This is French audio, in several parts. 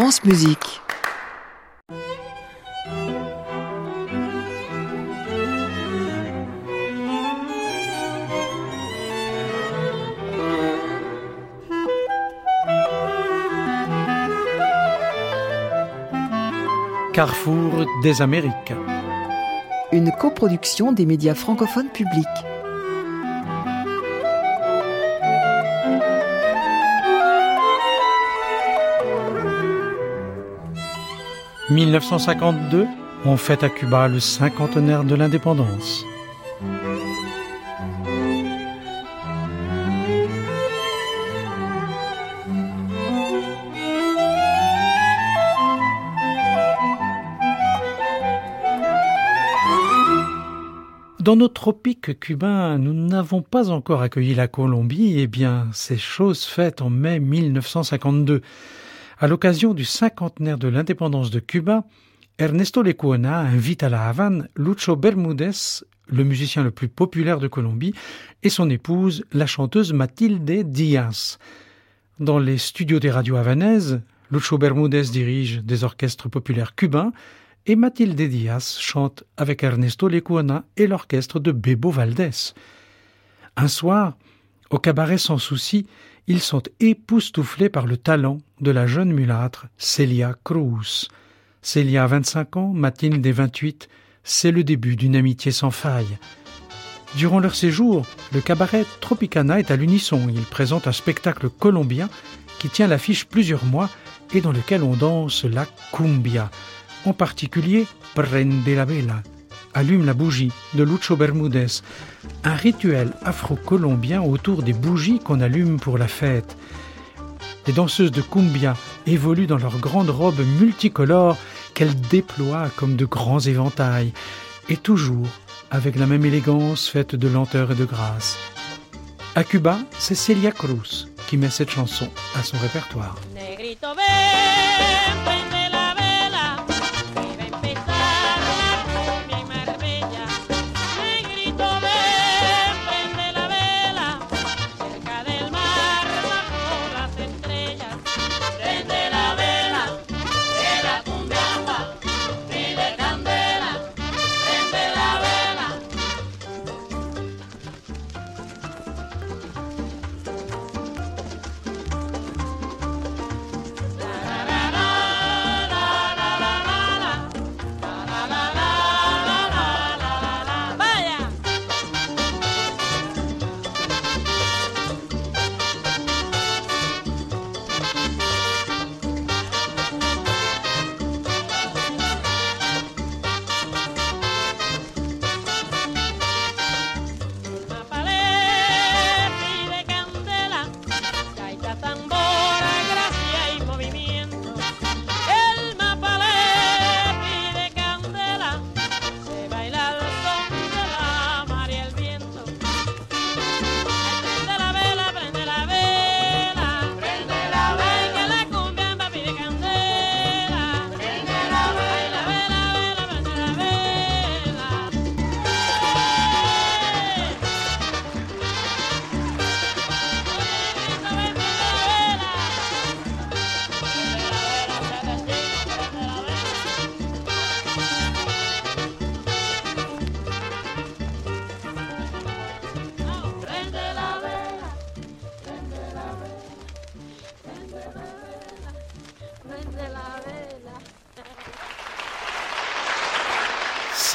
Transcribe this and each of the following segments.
France Musique. Carrefour des Amériques. Une coproduction des médias francophones publics. « 1952, on fête à Cuba le cinquantenaire de l'indépendance. Dans nos tropiques cubains, nous n'avons pas encore accueilli la Colombie, eh bien, c'est chose faite en mai 1952. À l'occasion du cinquantenaire de l'indépendance de Cuba, Ernesto Lecuona invite à la Havane Lucho Bermudez, le musicien le plus populaire de Colombie, et son épouse, la chanteuse Matilde Diaz. Dans les studios des radios havanaises, Lucho Bermudez dirige des orchestres populaires cubains et Mathilde Diaz chante avec Ernesto Lecuona et l'orchestre de Bebo Valdés. Un soir, au cabaret sans souci, ils sont époustouflés par le talent de la jeune mulâtre Celia Cruz. Celia a 25 ans, Mathilde des 28, c'est le début d'une amitié sans faille. Durant leur séjour, le cabaret Tropicana est à l'unisson. Il présente un spectacle colombien qui tient l'affiche plusieurs mois et dans lequel on danse la cumbia, en particulier Prende la allume la bougie de Lucho Bermudez, un rituel afro-colombien autour des bougies qu'on allume pour la fête. Les danseuses de cumbia évoluent dans leurs grandes robes multicolores qu'elles déploient comme de grands éventails, et toujours avec la même élégance faite de lenteur et de grâce. À Cuba, c'est Celia Cruz qui met cette chanson à son répertoire.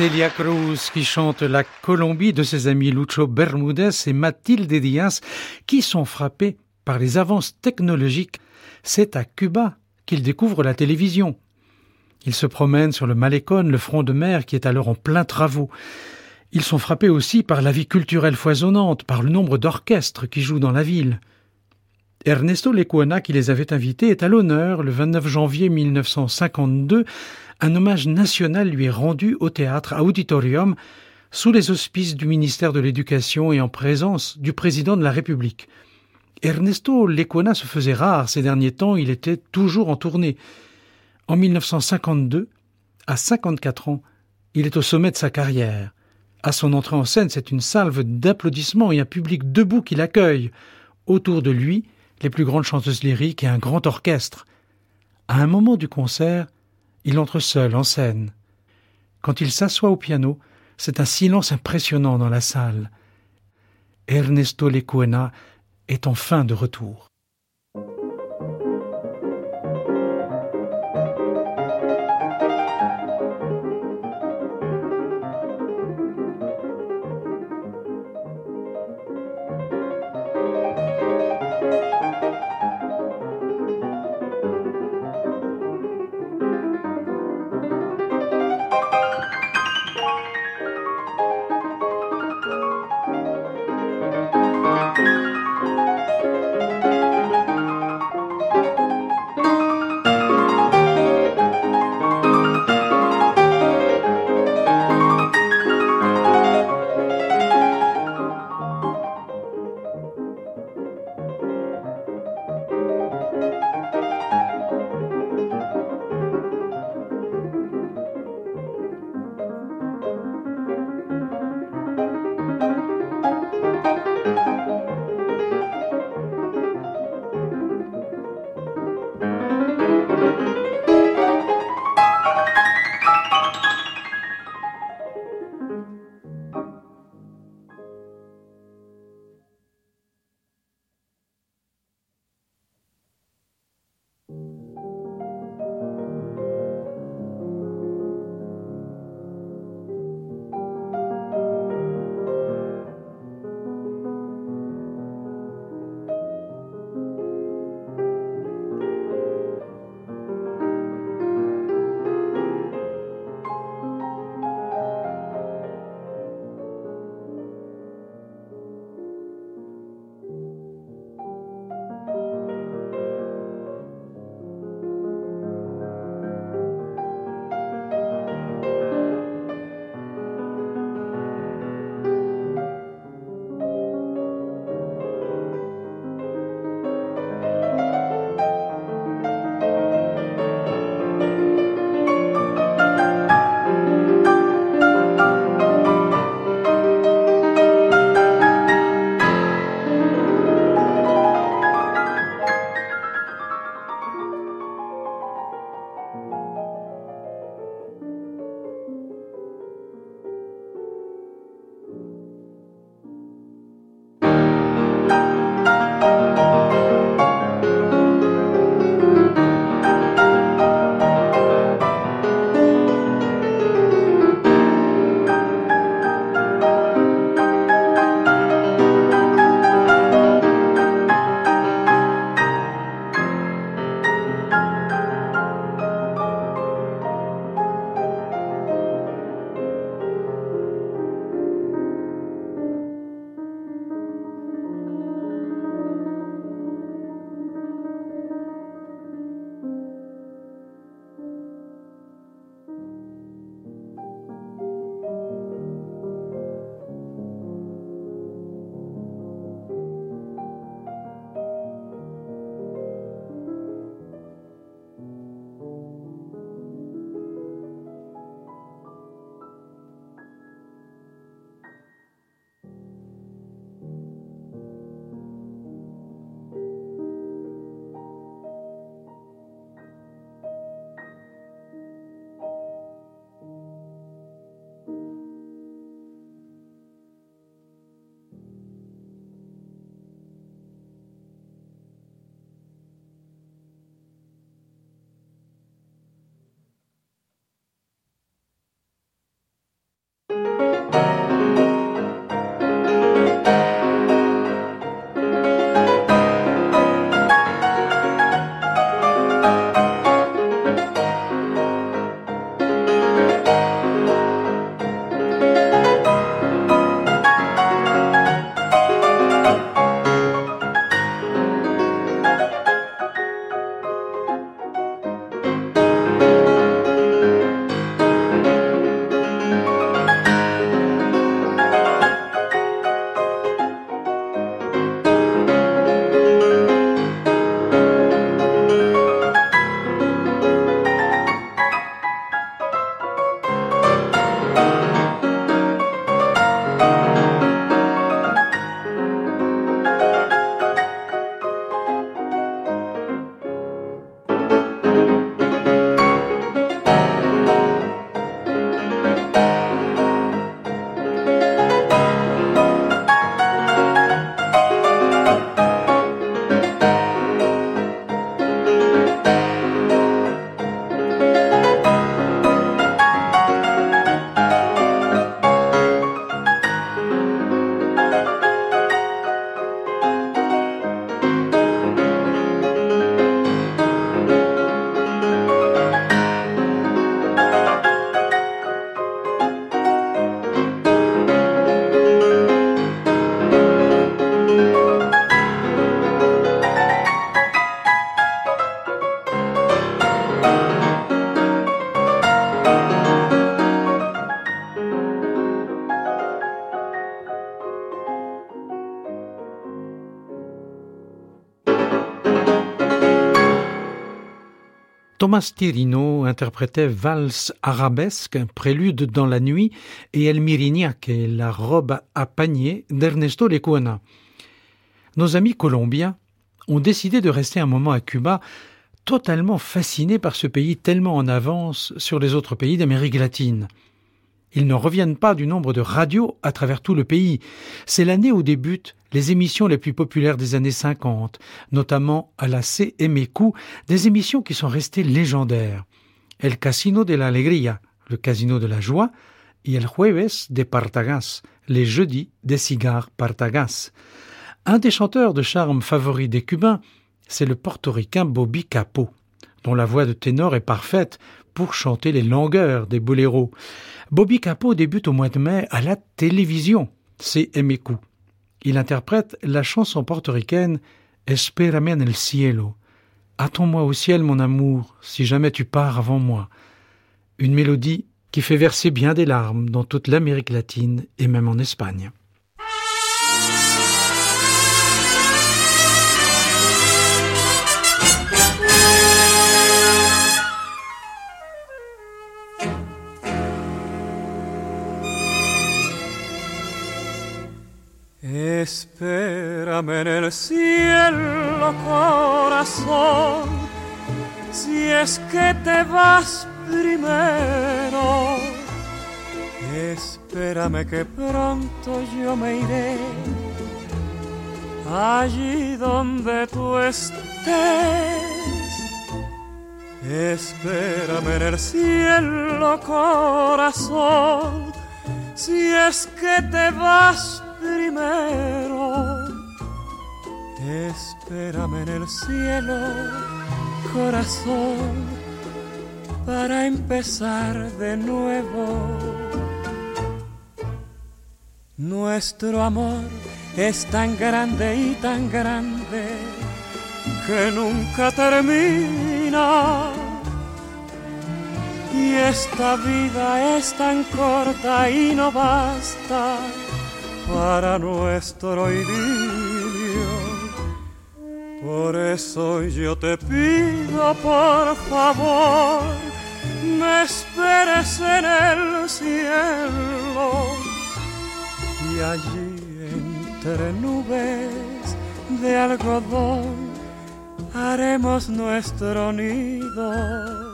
Celia Cruz qui chante la Colombie de ses amis Lucho Bermudez et Mathilde Diaz qui sont frappés par les avances technologiques. C'est à Cuba qu'il découvre la télévision. Ils se promènent sur le Malecon, le front de mer qui est alors en plein travaux. Ils sont frappés aussi par la vie culturelle foisonnante, par le nombre d'orchestres qui jouent dans la ville. Ernesto Lecuona, qui les avait invités, est à l'honneur le 29 janvier 1952 un hommage national lui est rendu au théâtre Auditorium sous les auspices du ministère de l'Éducation et en présence du président de la République. Ernesto Lecuona se faisait rare ces derniers temps, il était toujours en tournée. En 1952, à 54 ans, il est au sommet de sa carrière. À son entrée en scène, c'est une salve d'applaudissements et un public debout qui l'accueille. Autour de lui, les plus grandes chanteuses lyriques et un grand orchestre. À un moment du concert, il entre seul en scène. Quand il s'assoit au piano, c'est un silence impressionnant dans la salle. Ernesto Lecuena est enfin de retour. Thomas Tirino interprétait Valse arabesque, prélude dans la nuit, et El Mirignac la robe à panier d'Ernesto Lecuona. Nos amis colombiens ont décidé de rester un moment à Cuba, totalement fascinés par ce pays tellement en avance sur les autres pays d'Amérique latine. Ils ne reviennent pas du nombre de radios à travers tout le pays. C'est l'année où débutent les émissions les plus populaires des années 50, notamment à la CMQ, des émissions qui sont restées légendaires. El Casino de la Alegría, le casino de la joie, et El Jueves de Partagas, les jeudis des cigares Partagas. Un des chanteurs de charme favoris des Cubains, c'est le portoricain Bobby Capo, dont la voix de ténor est parfaite pour chanter les longueurs des boléros. Bobby Capo débute au mois de mai à la télévision, c'est MQ. Il interprète la chanson portoricaine Espérame en el cielo. Attends-moi au ciel, mon amour, si jamais tu pars avant moi. Une mélodie qui fait verser bien des larmes dans toute l'Amérique latine et même en Espagne. Espérame en el cielo, corazón, si es que te vas primero. Espérame que pronto yo me iré allí donde tú estés. Espérame en el cielo, corazón, si es que te vas primero. Espérame en el cielo, corazón, para empezar de nuevo. Nuestro amor es tan grande y tan grande que nunca termina. Y esta vida es tan corta y no basta para nuestro idilio. Por eso yo te pido, por favor, me esperes en el cielo. Y allí entre nubes de algodón haremos nuestro nido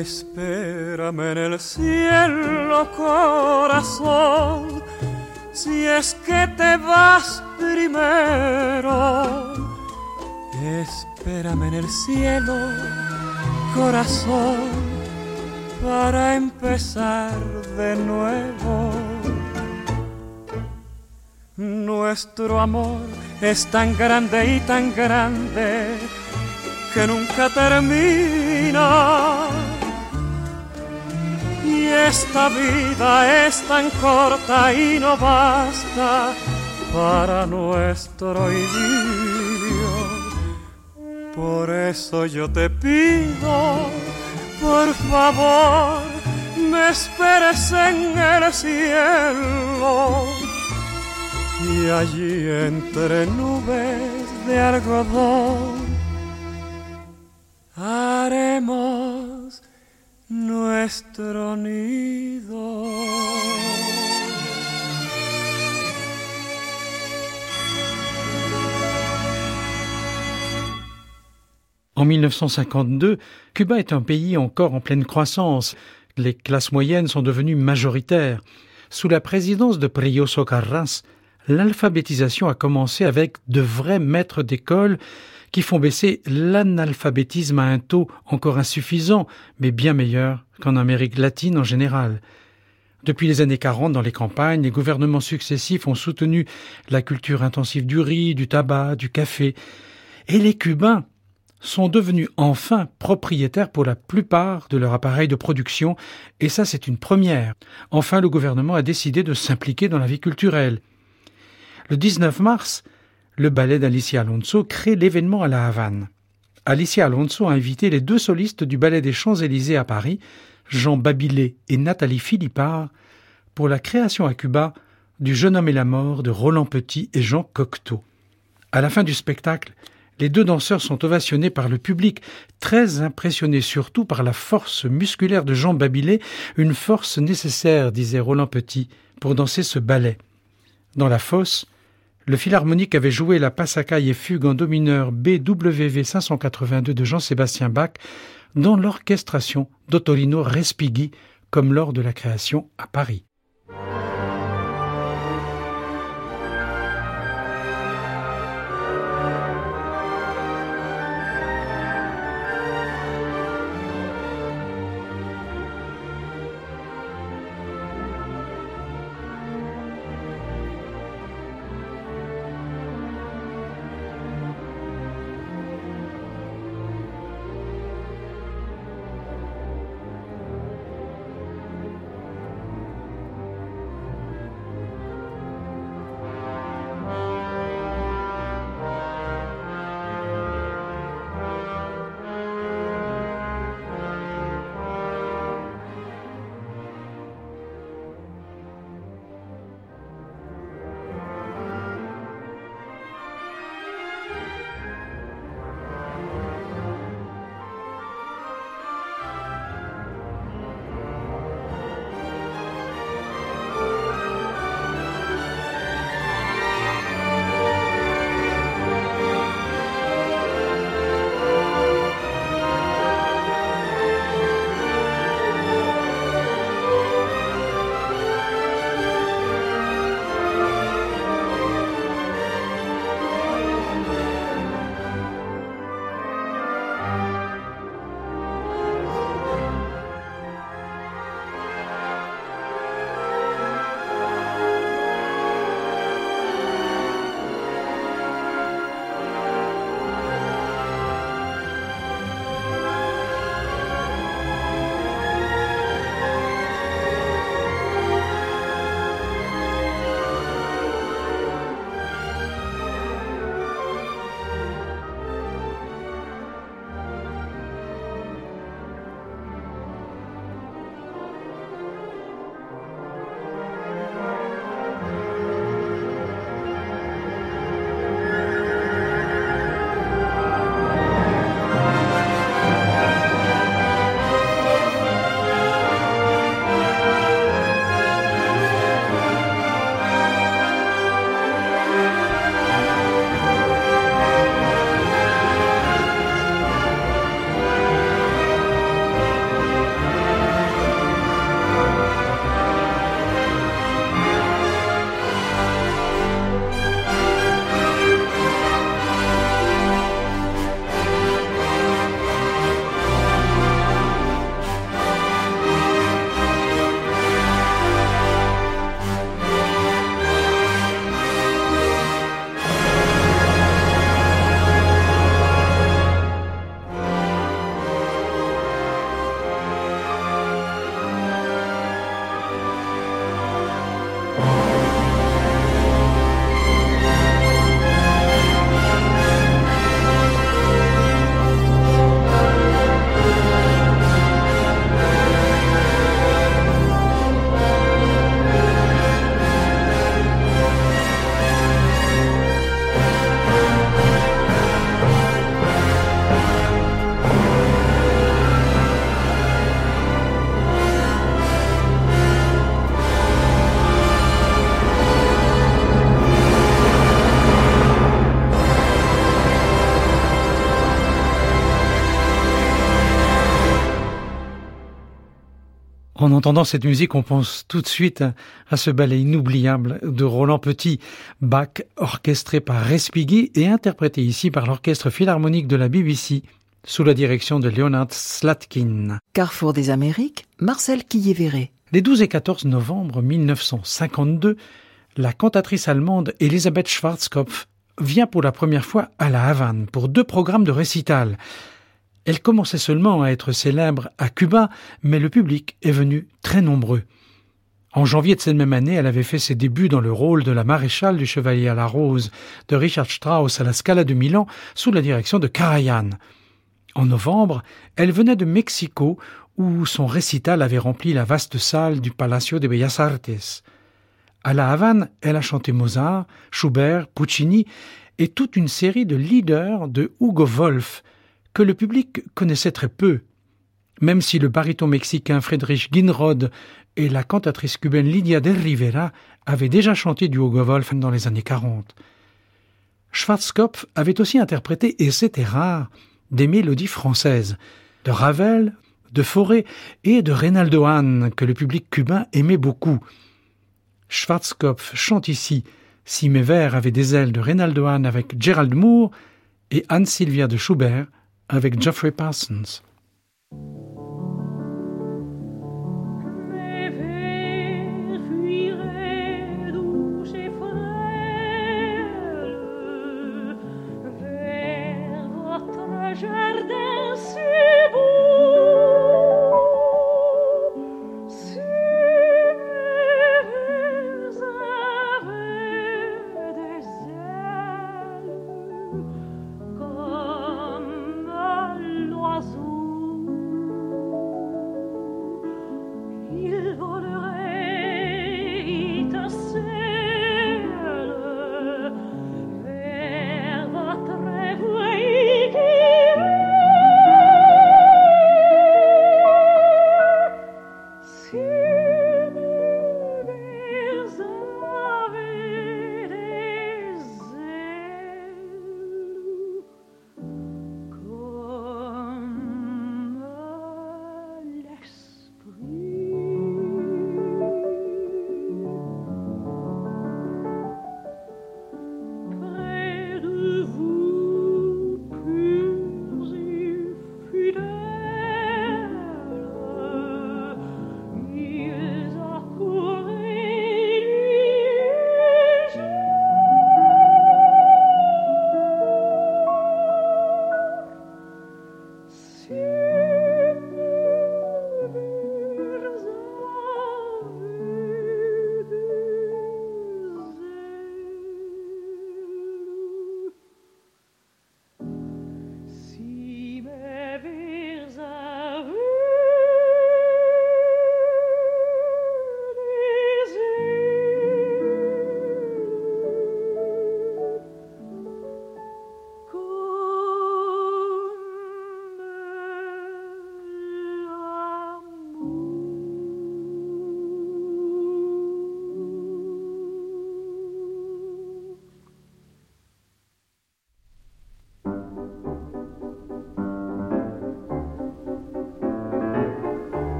Espérame en el cielo, corazón, si es que te vas primero. Espérame en el cielo, corazón, para empezar de nuevo. Nuestro amor es tan grande y tan grande que nunca termina esta vida es tan corta y no basta para nuestro idilio. Por eso yo te pido, por favor, me esperes en el cielo. Y allí entre nubes de algodón haremos nuestro nido. En 1952, Cuba est un pays encore en pleine croissance. Les classes moyennes sont devenues majoritaires. Sous la présidence de Prio Carras, l'alphabétisation a commencé avec de vrais maîtres d'école qui font baisser l'analphabétisme à un taux encore insuffisant, mais bien meilleur qu'en Amérique latine en général. Depuis les années 40, dans les campagnes, les gouvernements successifs ont soutenu la culture intensive du riz, du tabac, du café, et les Cubains sont devenus enfin propriétaires pour la plupart de leur appareil de production, et ça c'est une première. Enfin, le gouvernement a décidé de s'impliquer dans la vie culturelle. Le 19 mars, le ballet d'Alicia Alonso crée l'événement à La Havane. Alicia Alonso a invité les deux solistes du ballet des Champs-Élysées à Paris, Jean Babilé et Nathalie Philippard, pour la création à Cuba du Jeune homme et la mort de Roland Petit et Jean Cocteau. À la fin du spectacle, les deux danseurs sont ovationnés par le public, très impressionnés surtout par la force musculaire de Jean Babilé, une force nécessaire, disait Roland Petit, pour danser ce ballet. Dans la fosse, le philharmonique avait joué la passacaille et fugue en do mineur BWV 582 de Jean-Sébastien Bach dans l'orchestration d'Ottolino Respighi, comme lors de la création à Paris. En entendant cette musique, on pense tout de suite à ce ballet inoubliable de Roland Petit, Bach, orchestré par Respighi et interprété ici par l'Orchestre Philharmonique de la BBC, sous la direction de Leonard Slatkin. Carrefour des Amériques, Marcel Quillévéré. Les 12 et 14 novembre 1952, la cantatrice allemande Elisabeth Schwarzkopf vient pour la première fois à La Havane pour deux programmes de récital. Elle commençait seulement à être célèbre à Cuba, mais le public est venu très nombreux. En janvier de cette même année, elle avait fait ses débuts dans le rôle de la maréchale du Chevalier à la Rose de Richard Strauss à la Scala de Milan sous la direction de Karajan. En novembre, elle venait de Mexico où son récital avait rempli la vaste salle du Palacio de Bellas Artes. À La Havane, elle a chanté Mozart, Schubert, Puccini et toute une série de leaders de Hugo Wolf que le public connaissait très peu. Même si le baryton mexicain Friedrich Ginrod et la cantatrice cubaine Lydia de Rivera avaient déjà chanté du Hugo dans les années 40. Schwarzkopf avait aussi interprété, et c'était rare, des mélodies françaises, de Ravel, de Forêt et de Reynaldo Hahn, que le public cubain aimait beaucoup. Schwarzkopf chante ici Si mes vers avaient des ailes de Reynaldo Hahn avec Gerald Moore et Anne Sylvia de Schubert avec Geoffrey Parsons.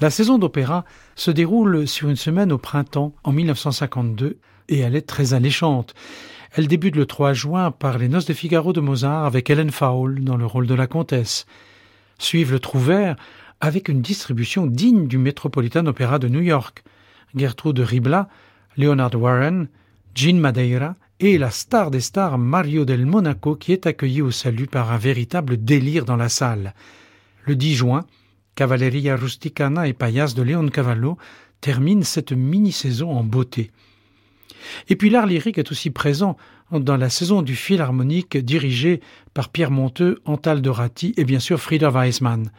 La saison d'opéra se déroule sur une semaine au printemps en 1952 et elle est très alléchante. Elle débute le 3 juin par Les Noces de Figaro de Mozart avec Helen Fowle dans le rôle de la comtesse. Suivent le Trouvert avec une distribution digne du Metropolitan Opera de New York. Gertrude Ribla, Leonard Warren, Jean Madeira et la star des stars Mario del Monaco qui est accueilli au salut par un véritable délire dans la salle. Le 10 juin, Cavalleria Rusticana et Payas de Leon Cavallo terminent cette mini-saison en beauté. Et puis l'art lyrique est aussi présent dans la saison du Philharmonique dirigé par Pierre Monteux, Antal Dorati et bien sûr Frieder Weissmann,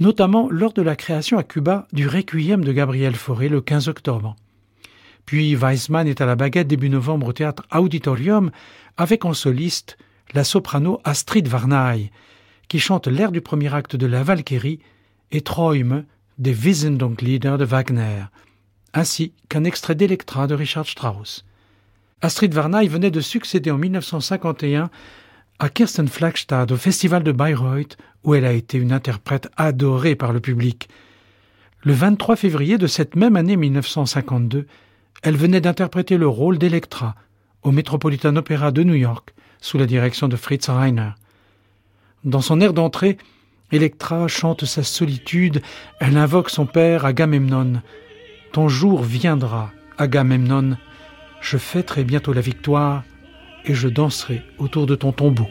notamment lors de la création à Cuba du Requiem de Gabriel Fauré le 15 octobre. Puis Weissmann est à la baguette début novembre au théâtre Auditorium avec en soliste la soprano Astrid Varnay, qui chante l'air du premier acte de la Valkyrie et Träume des Wiesendonklieder de Wagner, ainsi qu'un extrait d'Electra de Richard Strauss. Astrid Varnay venait de succéder en 1951 à Kirsten Flagstad au Festival de Bayreuth, où elle a été une interprète adorée par le public. Le 23 février de cette même année 1952, elle venait d'interpréter le rôle d'Electra au Metropolitan Opera de New York, sous la direction de Fritz Reiner. Dans son air d'entrée, Electra chante sa solitude, elle invoque son père Agamemnon. Ton jour viendra, Agamemnon, je fêterai bientôt la victoire et je danserai autour de ton tombeau.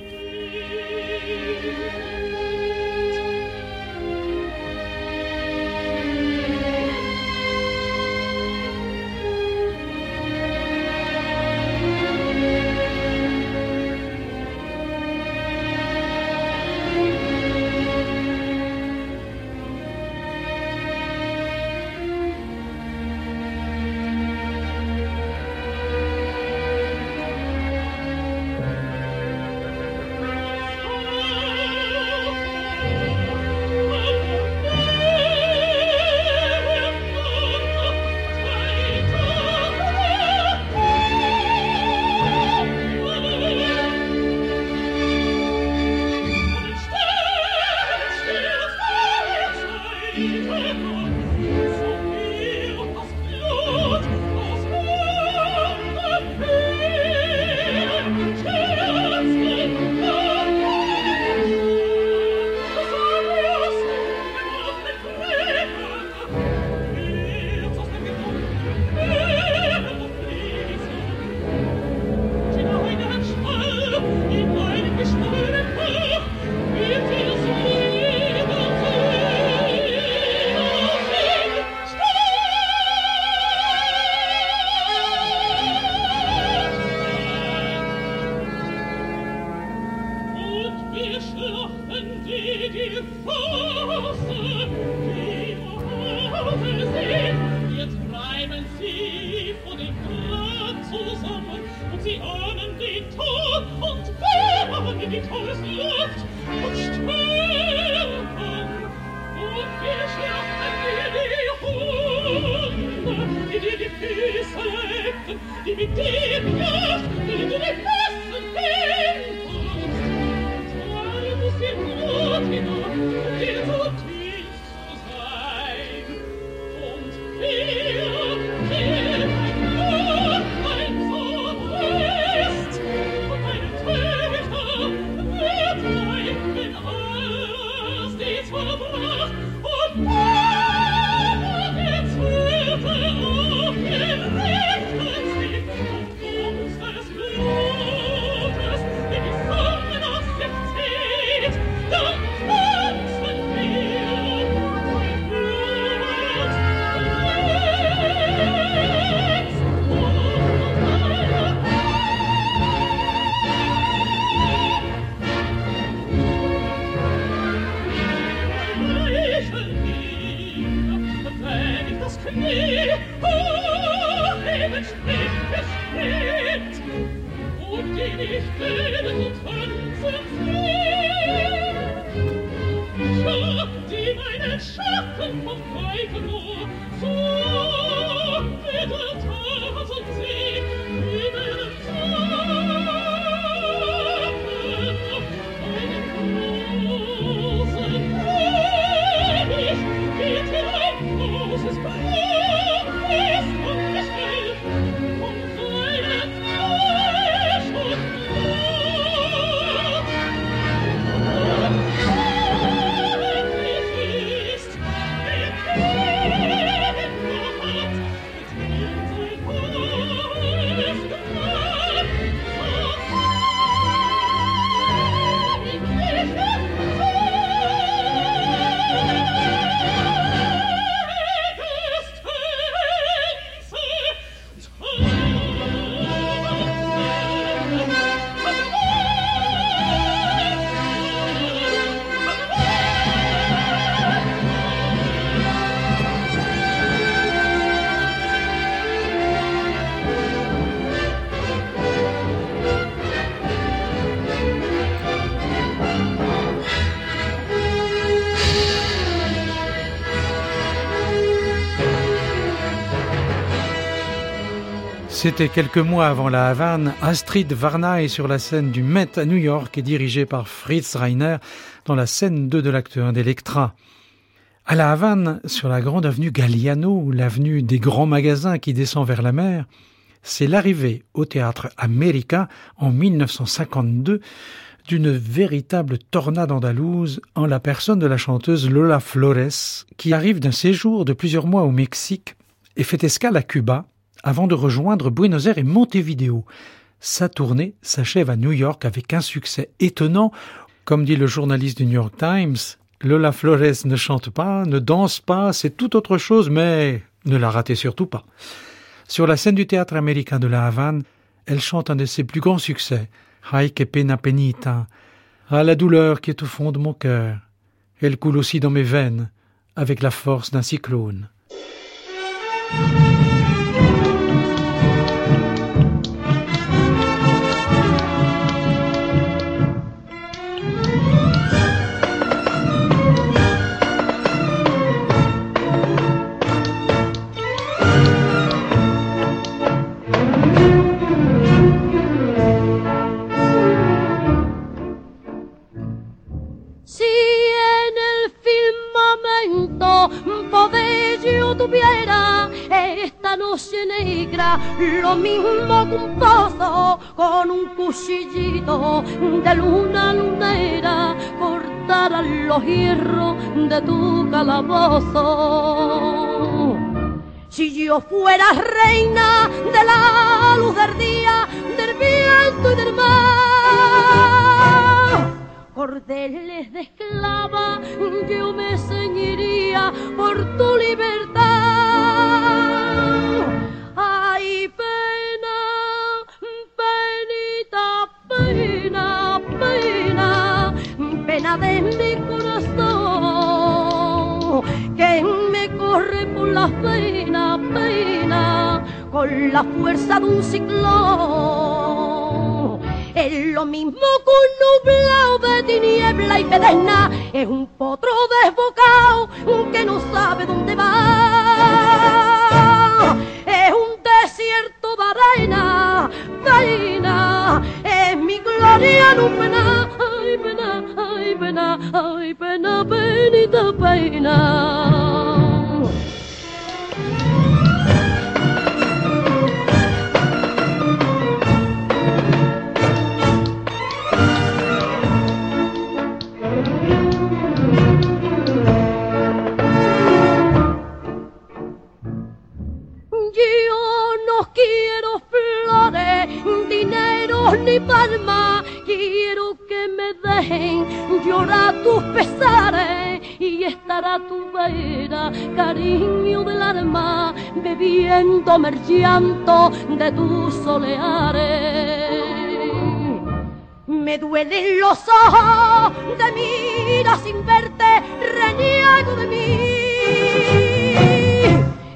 C'était quelques mois avant la Havane, Astrid Varna est sur la scène du Met à New York et dirigée par Fritz Reiner dans la scène 2 de l'acte 1 d'Electra. À la Havane, sur la grande avenue Galliano, l'avenue des grands magasins qui descend vers la mer, c'est l'arrivée au théâtre America en 1952 d'une véritable tornade andalouse en la personne de la chanteuse Lola Flores, qui arrive d'un séjour de plusieurs mois au Mexique et fait escale à Cuba avant de rejoindre Buenos Aires et Montevideo. Sa tournée s'achève à New York avec un succès étonnant. Comme dit le journaliste du New York Times, Lola Flores ne chante pas, ne danse pas, c'est tout autre chose, mais ne la ratez surtout pas. Sur la scène du théâtre américain de la Havane, elle chante un de ses plus grands succès, Ay que pena penita, à la douleur qui est au fond de mon cœur. Elle coule aussi dans mes veines, avec la force d'un cyclone. Lo mismo que un pozo con un cuchillito de luna lunera cortarán los hierros de tu calabozo. Si yo fuera reina de la luz del día, del viento y del mar, cordeles de esclava, yo me ceñiría por tu libertad. Ay, pena, penita, pena, pena, pena de mi corazón, que me corre por la pena, pena, con la fuerza de un ciclón. Es lo mismo que un nublado de tiniebla y pedena, es un potro desbocado que no sabe dónde va. Es un desierto de arena, peina, es mi gloria no pena, ay pena, ay pena, ay pena, penita peina. ni palma, quiero que me dejen llorar tus pesares y estará tu vera, cariño del alma, bebiendo el de tus soleares. Me duelen los ojos de mira sin verte, reniego de mí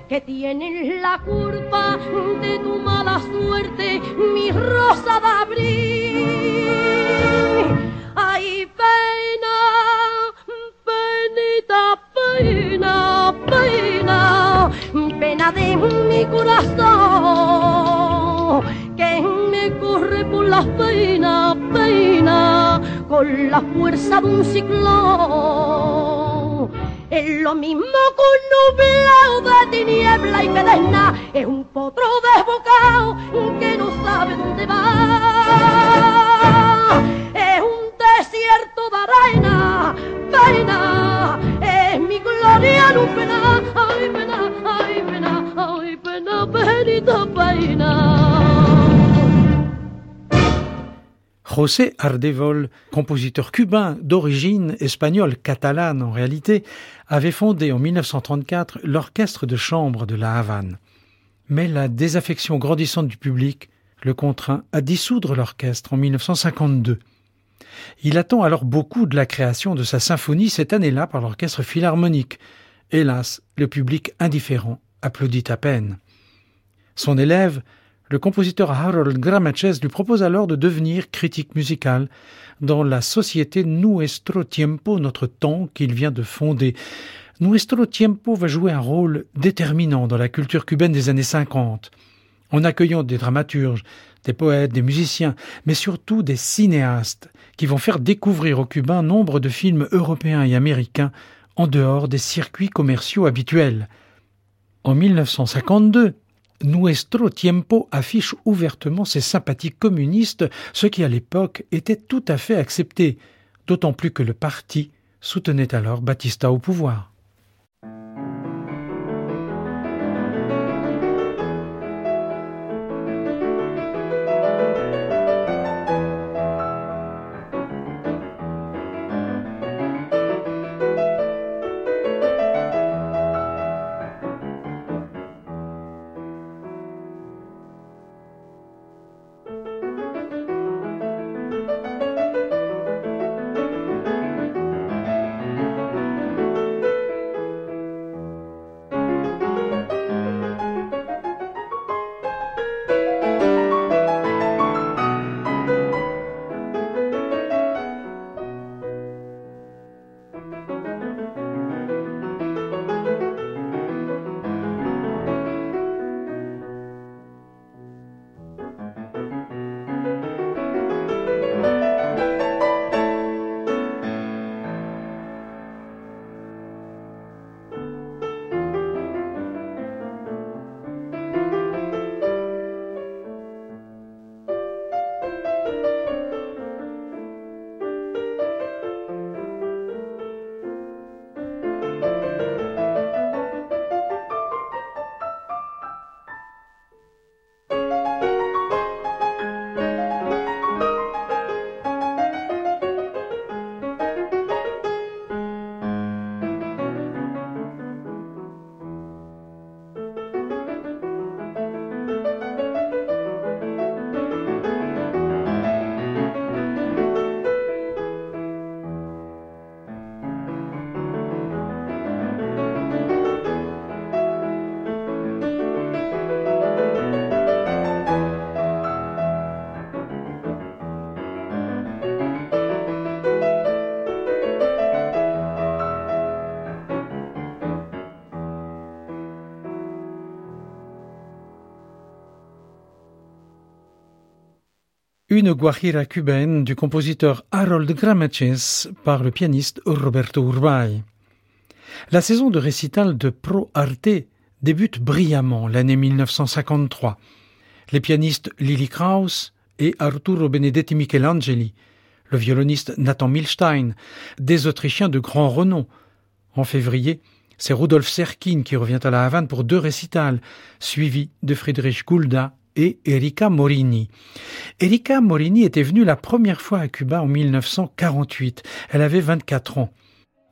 que tienen la culpa de tu mala suerte, mi rosa de abril. Ay, pena, penita, pena, pena, pena de mi corazón, que me corre por las penas, pena, con la fuerza de un ciclón. Es lo mismo un nublado de tiniebla y pedena, es un potro desbocado que no sabe dónde va. Es un desierto de arena, pena, es mi gloria no pena, ay pena, ay pena, ay pena, penita pena. José Ardevol, compositeur cubain d'origine espagnole catalane en réalité, avait fondé en 1934 l'orchestre de chambre de la Havane. Mais la désaffection grandissante du public le contraint à dissoudre l'orchestre en 1952. Il attend alors beaucoup de la création de sa symphonie cette année-là par l'orchestre philharmonique. Hélas, le public indifférent applaudit à peine. Son élève, le compositeur Harold Gramaches lui propose alors de devenir critique musical dans la société Nuestro Tiempo, notre temps qu'il vient de fonder. Nuestro Tiempo va jouer un rôle déterminant dans la culture cubaine des années 50. en accueillant des dramaturges, des poètes, des musiciens, mais surtout des cinéastes, qui vont faire découvrir aux Cubains nombre de films européens et américains en dehors des circuits commerciaux habituels. En 1952, Nuestro Tiempo affiche ouvertement ses sympathies communistes, ce qui à l'époque était tout à fait accepté, d'autant plus que le parti soutenait alors Batista au pouvoir. Une guajira cubaine du compositeur Harold Gramaches par le pianiste Roberto Urbay. La saison de récital de Pro Arte débute brillamment l'année 1953. Les pianistes Lily Krauss et Arturo Benedetti Michelangeli, le violoniste Nathan Milstein, des Autrichiens de grand renom. En février, c'est Rudolf Serkin qui revient à la Havane pour deux récitals, suivi de Friedrich Gulda et Erika Morini. Erika Morini était venue la première fois à Cuba en 1948. Elle avait 24 ans.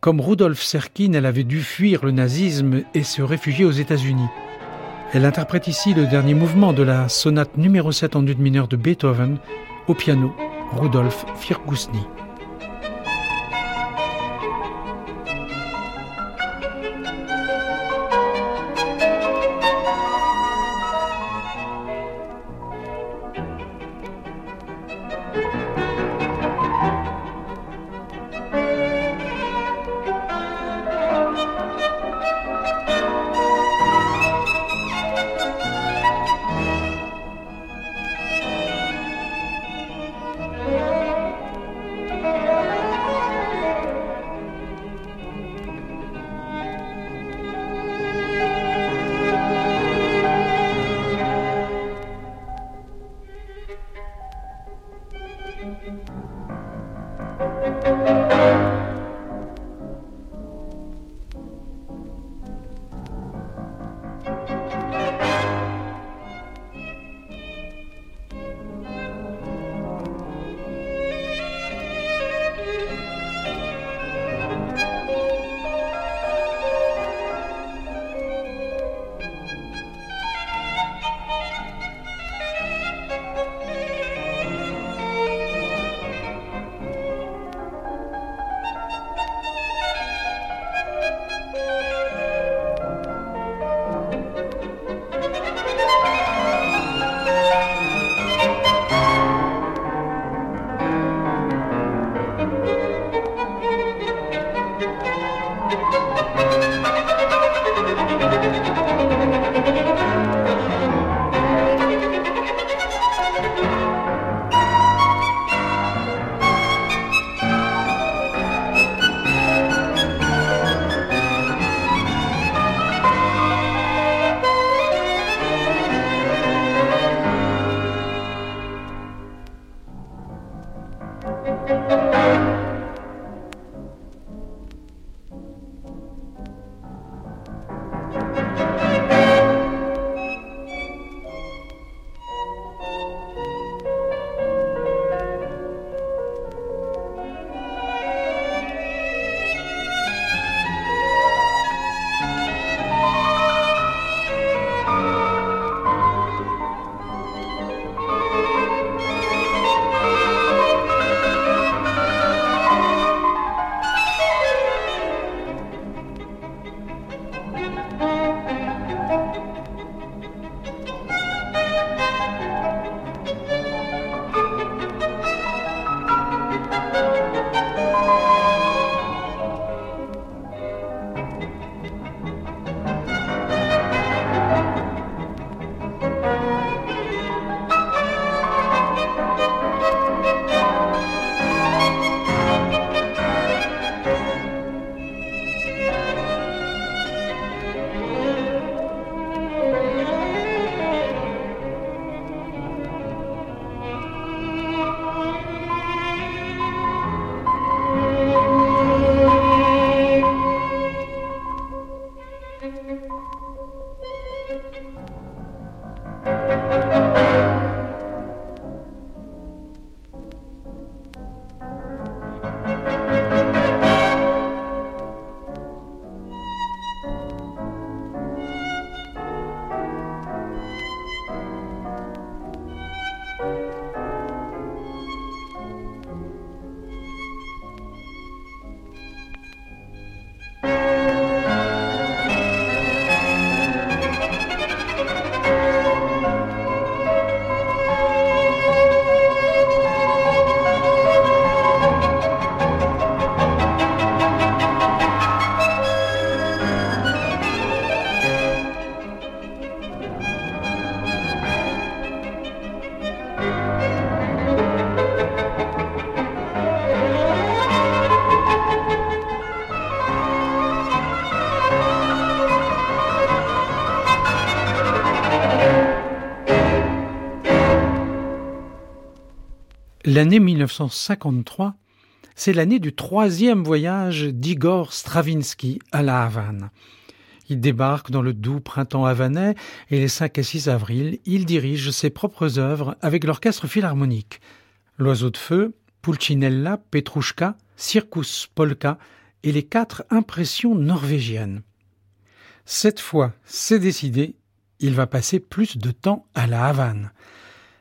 Comme Rudolf Serkin, elle avait dû fuir le nazisme et se réfugier aux États-Unis. Elle interprète ici le dernier mouvement de la sonate numéro 7 en une mineure de Beethoven au piano Rudolf Firgusny. L'année 1953, c'est l'année du troisième voyage d'Igor Stravinsky à la Havane. Il débarque dans le doux printemps havanais et les 5 et 6 avril, il dirige ses propres œuvres avec l'orchestre philharmonique. L'oiseau de feu, Pulcinella, Petrushka, Circus Polka et les quatre impressions norvégiennes. Cette fois, c'est décidé, il va passer plus de temps à la Havane.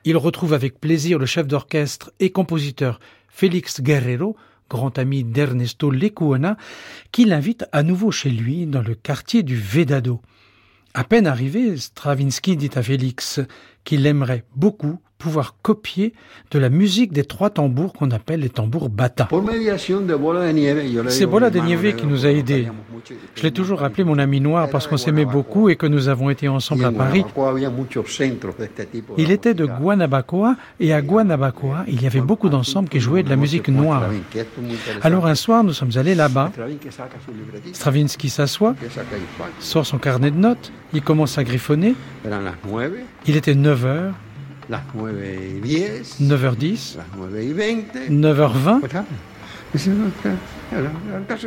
Il retrouve avec plaisir le chef d'orchestre et compositeur Félix Guerrero, grand ami d'Ernesto Lecuona, qui l'invite à nouveau chez lui dans le quartier du Vedado. À peine arrivé, Stravinsky dit à Félix qu'il aimerait beaucoup pouvoir copier de la musique des trois tambours qu'on appelle les tambours bata. C'est Bola de Nieve qui nous a aidés. Je l'ai toujours appelé mon ami noir parce qu'on s'aimait beaucoup et que nous avons été ensemble à Paris. Il était de Guanabacoa et à Guanabacoa, il y avait beaucoup d'ensembles qui jouaient de la musique noire. Alors un soir, nous sommes allés là-bas. Stravinsky s'assoit, sort son carnet de notes, il commence à griffonner. Il était 9 heures. 9h10. 9h20.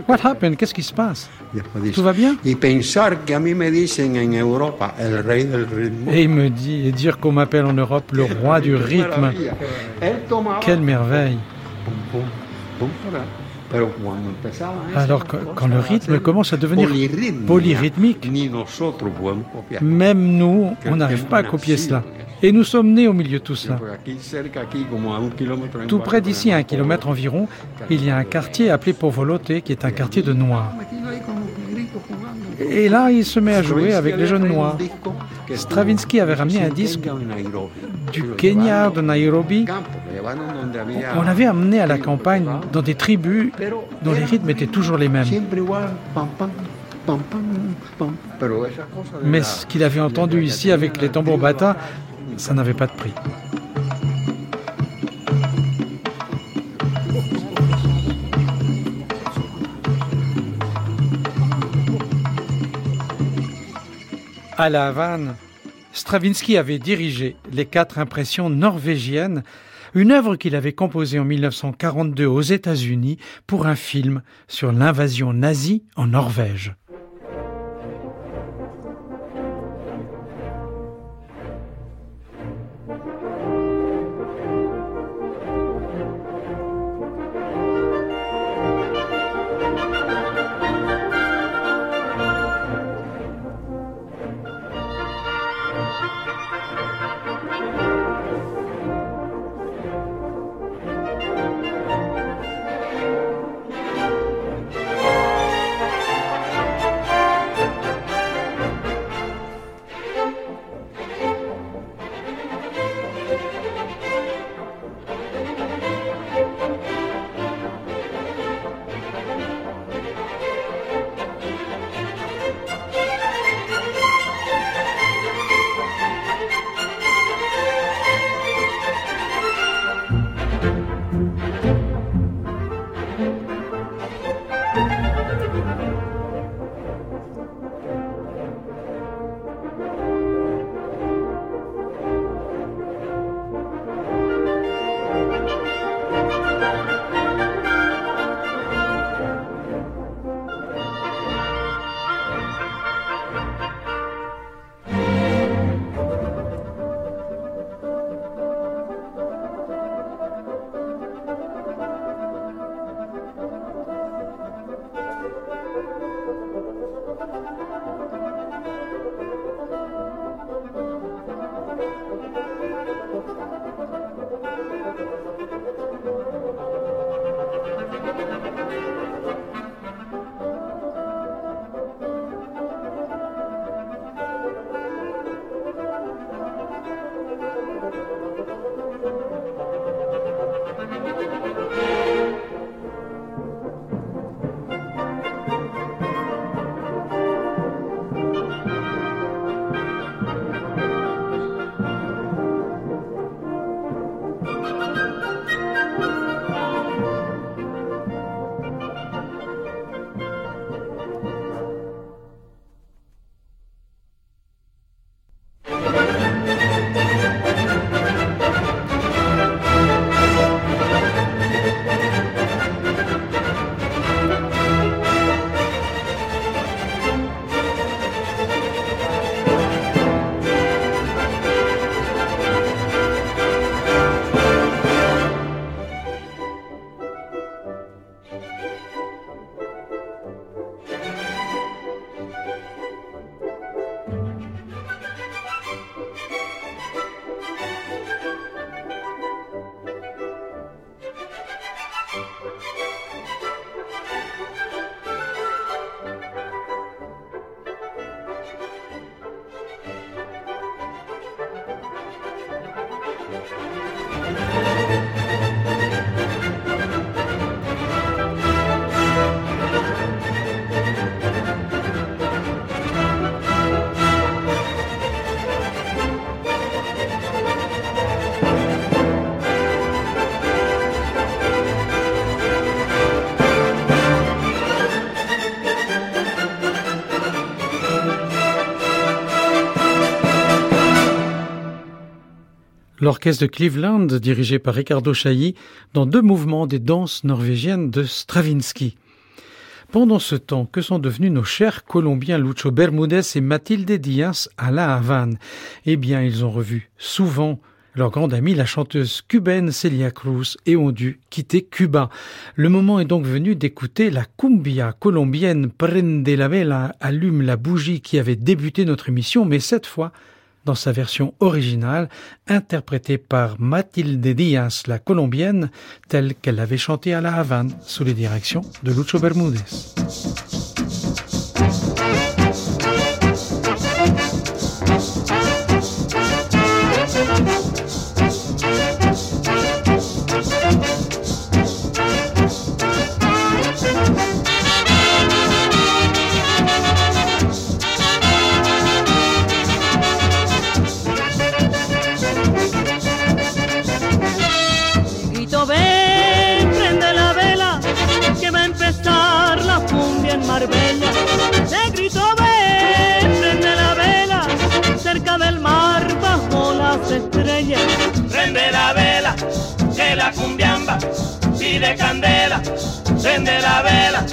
What happened? Qu'est-ce qui se passe? Tout va bien? Et il me dit, et dire qu'on m'appelle en Europe le roi du rythme. Quelle merveille! Alors quand le rythme commence à devenir polyrythmique, même nous, on n'arrive pas à copier cela. Et nous sommes nés au milieu de tout cela. Tout près d'ici, à un kilomètre environ, il y a un quartier appelé Povolote, qui est un quartier de Noirs. Et là, il se met à jouer avec les jeunes noirs. Stravinsky avait ramené un disque du Kenya, de Nairobi. On l'avait amené à la campagne, dans des tribus dont les rythmes étaient toujours les mêmes. Mais ce qu'il avait entendu ici avec les tambours bata, ça n'avait pas de prix. À La Havane, Stravinsky avait dirigé les quatre impressions norvégiennes une œuvre qu'il avait composée en 1942 aux États-Unis pour un film sur l'invasion nazie en Norvège. L'orchestre de Cleveland dirigé par Ricardo Chailly dans deux mouvements des danses norvégiennes de Stravinsky. Pendant ce temps, que sont devenus nos chers Colombiens Lucho Bermudez et Mathilde Diaz à La Havane Eh bien, ils ont revu souvent leur grande amie, la chanteuse cubaine Celia Cruz, et ont dû quitter Cuba. Le moment est donc venu d'écouter la cumbia colombienne Prende la vela, allume la bougie qui avait débuté notre émission, mais cette fois dans sa version originale, interprétée par Mathilde Díaz, la colombienne, telle qu'elle l'avait chantée à La Havane, sous les directions de Lucho Bermúdez. Cumbiamba pide candela, prende la vela.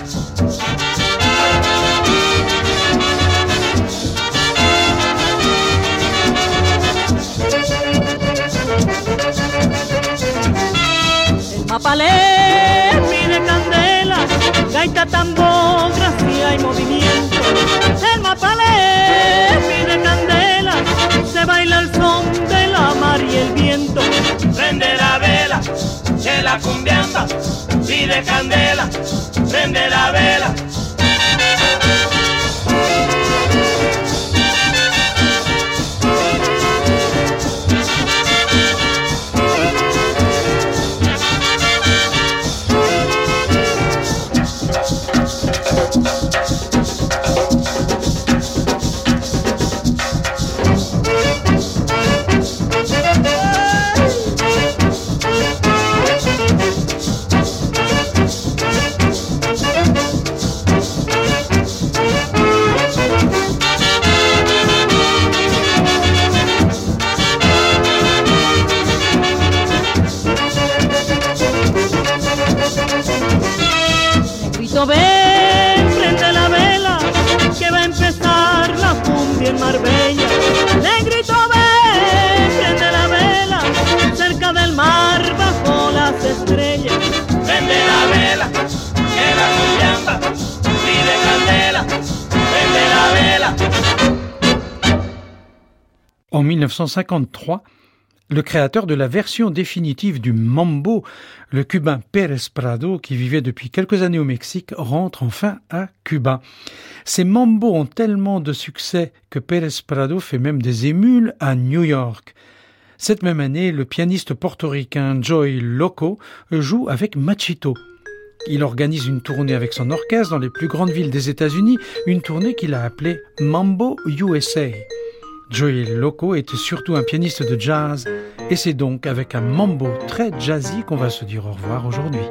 El mapalé pide candela, gaita, tambor, gracia y movimiento. El mapalé pide candela, se baila el son de la mar y el viento. Prende la vela, la cumbiamba pide candela, prende la vela. En 1953, le créateur de la version définitive du mambo, le cubain Pérez Prado, qui vivait depuis quelques années au Mexique, rentre enfin à Cuba. Ces mambos ont tellement de succès que Pérez Prado fait même des émules à New York. Cette même année, le pianiste portoricain Joey Loco joue avec Machito. Il organise une tournée avec son orchestre dans les plus grandes villes des États-Unis, une tournée qu'il a appelée Mambo USA. Joey Loco était surtout un pianiste de jazz, et c'est donc avec un mambo très jazzy qu'on va se dire au revoir aujourd'hui.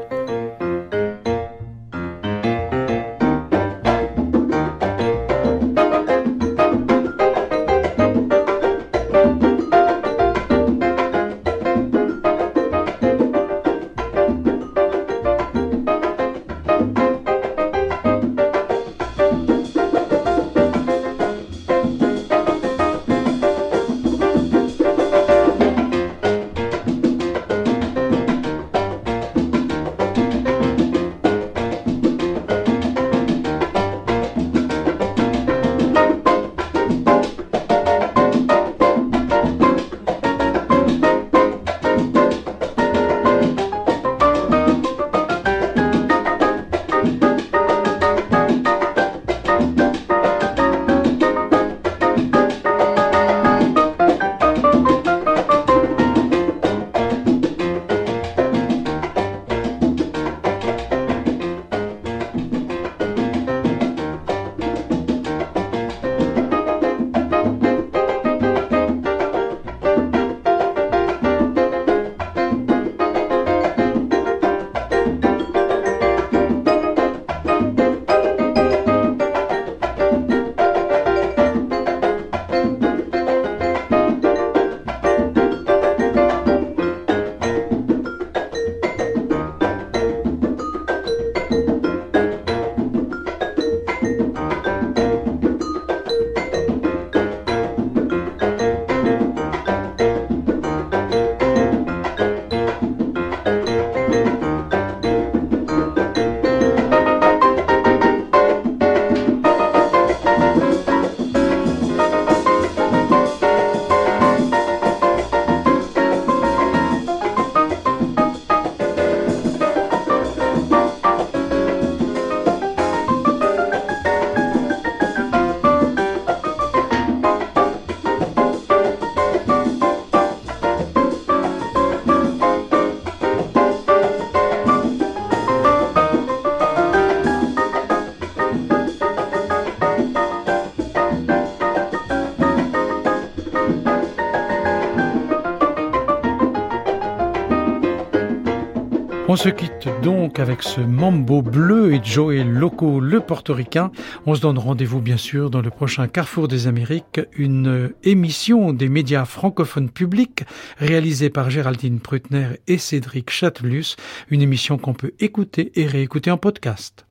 On se quitte donc avec ce mambo bleu et Joey Loco, le portoricain. On se donne rendez-vous bien sûr dans le prochain Carrefour des Amériques, une émission des médias francophones publics réalisée par Géraldine Prutner et Cédric Chatelus, une émission qu'on peut écouter et réécouter en podcast.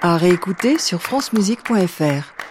À réécouter sur francemusique.fr.